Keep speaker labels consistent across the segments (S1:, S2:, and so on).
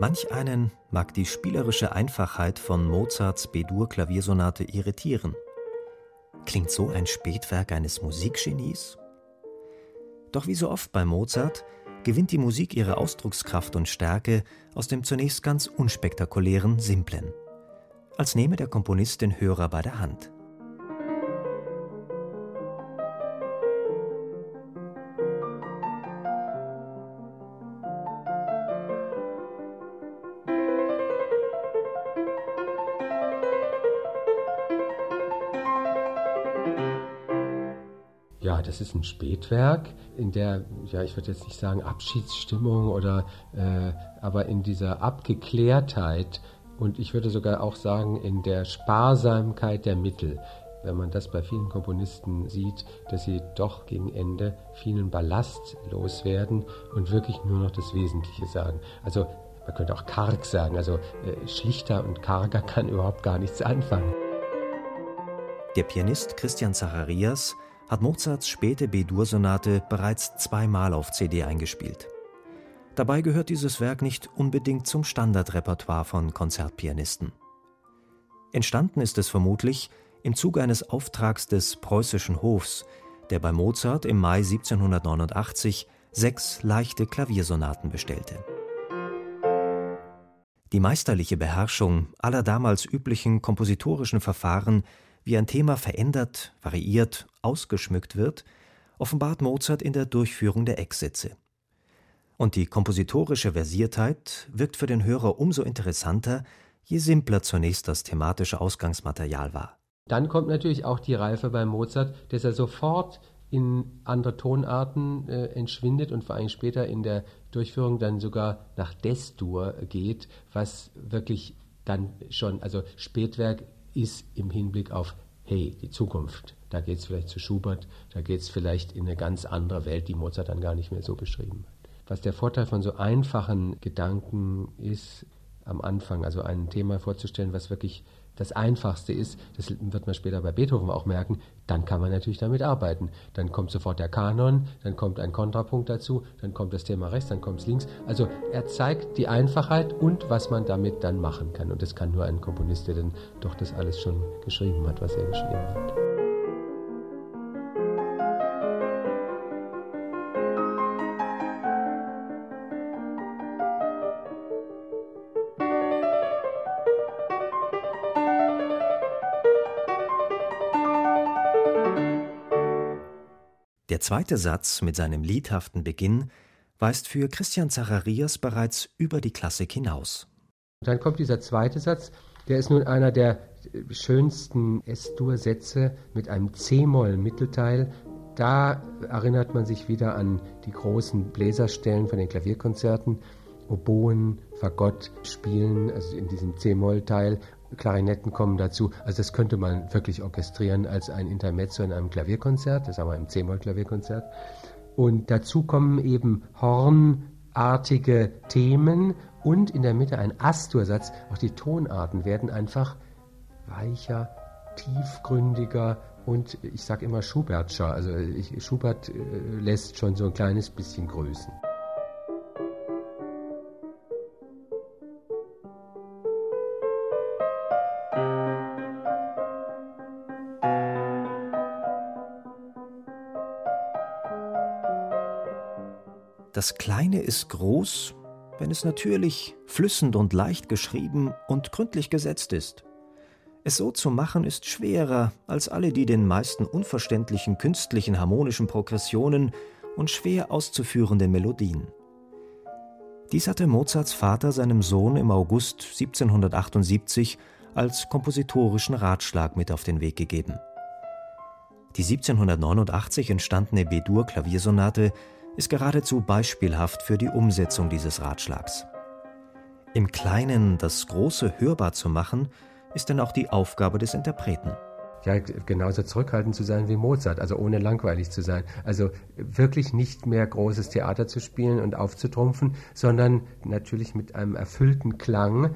S1: Manch einen mag die spielerische Einfachheit von Mozarts B-Dur-Klaviersonate irritieren. Klingt so ein Spätwerk eines Musikgenies? Doch wie so oft bei Mozart gewinnt die Musik ihre Ausdruckskraft und Stärke aus dem zunächst ganz unspektakulären Simplen. Als nehme der Komponist den Hörer bei der Hand.
S2: Ja, das ist ein Spätwerk, in der, ja, ich würde jetzt nicht sagen Abschiedsstimmung oder, äh, aber in dieser Abgeklärtheit und ich würde sogar auch sagen in der Sparsamkeit der Mittel. Wenn man das bei vielen Komponisten sieht, dass sie doch gegen Ende vielen Ballast loswerden und wirklich nur noch das Wesentliche sagen. Also man könnte auch karg sagen, also äh, schlichter und karger kann überhaupt gar nichts anfangen.
S1: Der Pianist Christian Zacharias hat Mozarts späte B-Dur-Sonate bereits zweimal auf CD eingespielt. Dabei gehört dieses Werk nicht unbedingt zum Standardrepertoire von Konzertpianisten. Entstanden ist es vermutlich im Zuge eines Auftrags des preußischen Hofs, der bei Mozart im Mai 1789 sechs leichte Klaviersonaten bestellte. Die meisterliche Beherrschung aller damals üblichen kompositorischen Verfahren wie ein Thema verändert, variiert, ausgeschmückt wird, offenbart Mozart in der Durchführung der Ecksätze. Und die kompositorische Versiertheit wirkt für den Hörer umso interessanter, je simpler zunächst das thematische Ausgangsmaterial war.
S2: Dann kommt natürlich auch die Reife bei Mozart, dass er sofort in andere Tonarten äh, entschwindet und vor allem später in der Durchführung dann sogar nach Destur geht, was wirklich dann schon, also Spätwerk ist im Hinblick auf, hey, die Zukunft. Da geht es vielleicht zu Schubert, da geht es vielleicht in eine ganz andere Welt, die Mozart dann gar nicht mehr so beschrieben hat. Was der Vorteil von so einfachen Gedanken ist, am Anfang, also ein Thema vorzustellen, was wirklich das Einfachste ist, das wird man später bei Beethoven auch merken, dann kann man natürlich damit arbeiten. Dann kommt sofort der Kanon, dann kommt ein Kontrapunkt dazu, dann kommt das Thema rechts, dann kommt es links. Also er zeigt die Einfachheit und was man damit dann machen kann. Und das kann nur ein Komponist, der dann doch das alles schon geschrieben hat, was er geschrieben hat.
S1: Der zweite Satz mit seinem liedhaften Beginn weist für Christian Zacharias bereits über die Klassik hinaus.
S2: Dann kommt dieser zweite Satz, der ist nun einer der schönsten S-Dur-Sätze mit einem C-Moll-Mittelteil. Da erinnert man sich wieder an die großen Bläserstellen von den Klavierkonzerten. Oboen, Fagott spielen, also in diesem C-Moll-Teil Klarinetten kommen dazu. Also das könnte man wirklich orchestrieren als ein Intermezzo in einem Klavierkonzert, das haben wir im C-Moll-Klavierkonzert. Und dazu kommen eben hornartige Themen und in der Mitte ein Astursatz. Auch die Tonarten werden einfach weicher, tiefgründiger und ich sage immer Schubertscher. Also ich, Schubert äh, lässt schon so ein kleines bisschen grüßen.
S1: Das Kleine ist groß, wenn es natürlich, flüssend und leicht geschrieben und gründlich gesetzt ist. Es so zu machen ist schwerer als alle die den meisten unverständlichen künstlichen harmonischen Progressionen und schwer auszuführenden Melodien. Dies hatte Mozarts Vater seinem Sohn im August 1778 als kompositorischen Ratschlag mit auf den Weg gegeben. Die 1789 entstandene B-Dur-Klaviersonate ist geradezu beispielhaft für die Umsetzung dieses Ratschlags. Im Kleinen das Große hörbar zu machen, ist denn auch die Aufgabe des Interpreten
S2: ja, genauso zurückhaltend zu sein wie Mozart, also ohne langweilig zu sein. Also wirklich nicht mehr großes Theater zu spielen und aufzutrumpfen, sondern natürlich mit einem erfüllten Klang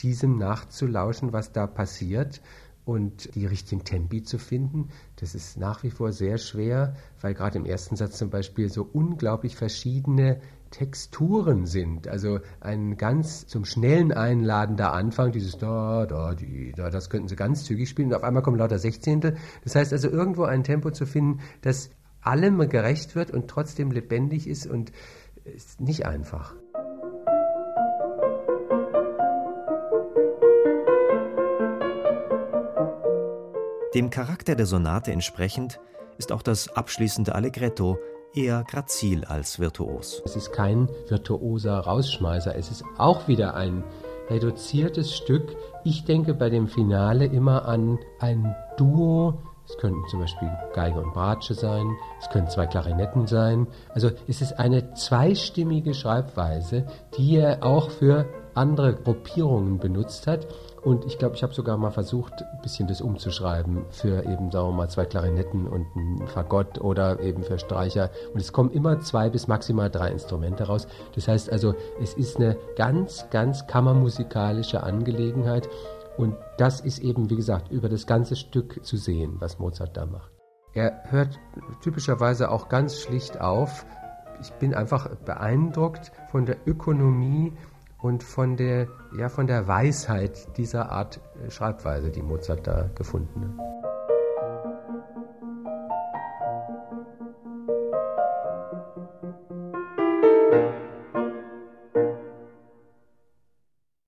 S2: diesem nachzulauschen, was da passiert und die richtigen Tempi zu finden, das ist nach wie vor sehr schwer, weil gerade im ersten Satz zum Beispiel so unglaublich verschiedene Texturen sind. Also ein ganz zum schnellen einladender Anfang, dieses da, da, die, da, das könnten sie ganz zügig spielen und auf einmal kommen lauter Sechzehntel. Das heißt also irgendwo ein Tempo zu finden, das allem gerecht wird und trotzdem lebendig ist und ist nicht einfach.
S1: Dem Charakter der Sonate entsprechend ist auch das abschließende Allegretto eher grazil als virtuos.
S2: Es ist kein virtuoser Rausschmeißer, es ist auch wieder ein reduziertes Stück. Ich denke bei dem Finale immer an ein Duo. Es könnten zum Beispiel Geige und Bratsche sein, es können zwei Klarinetten sein. Also es ist eine zweistimmige Schreibweise, die er auch für andere Gruppierungen benutzt hat. Und ich glaube, ich habe sogar mal versucht, ein bisschen das umzuschreiben für eben, sagen wir mal, zwei Klarinetten und ein Fagott oder eben für Streicher. Und es kommen immer zwei bis maximal drei Instrumente raus. Das heißt also, es ist eine ganz, ganz kammermusikalische Angelegenheit. Und das ist eben, wie gesagt, über das ganze Stück zu sehen, was Mozart da macht. Er hört typischerweise auch ganz schlicht auf. Ich bin einfach beeindruckt von der Ökonomie und von der, ja, von der Weisheit dieser Art äh, Schreibweise, die Mozart da gefunden hat.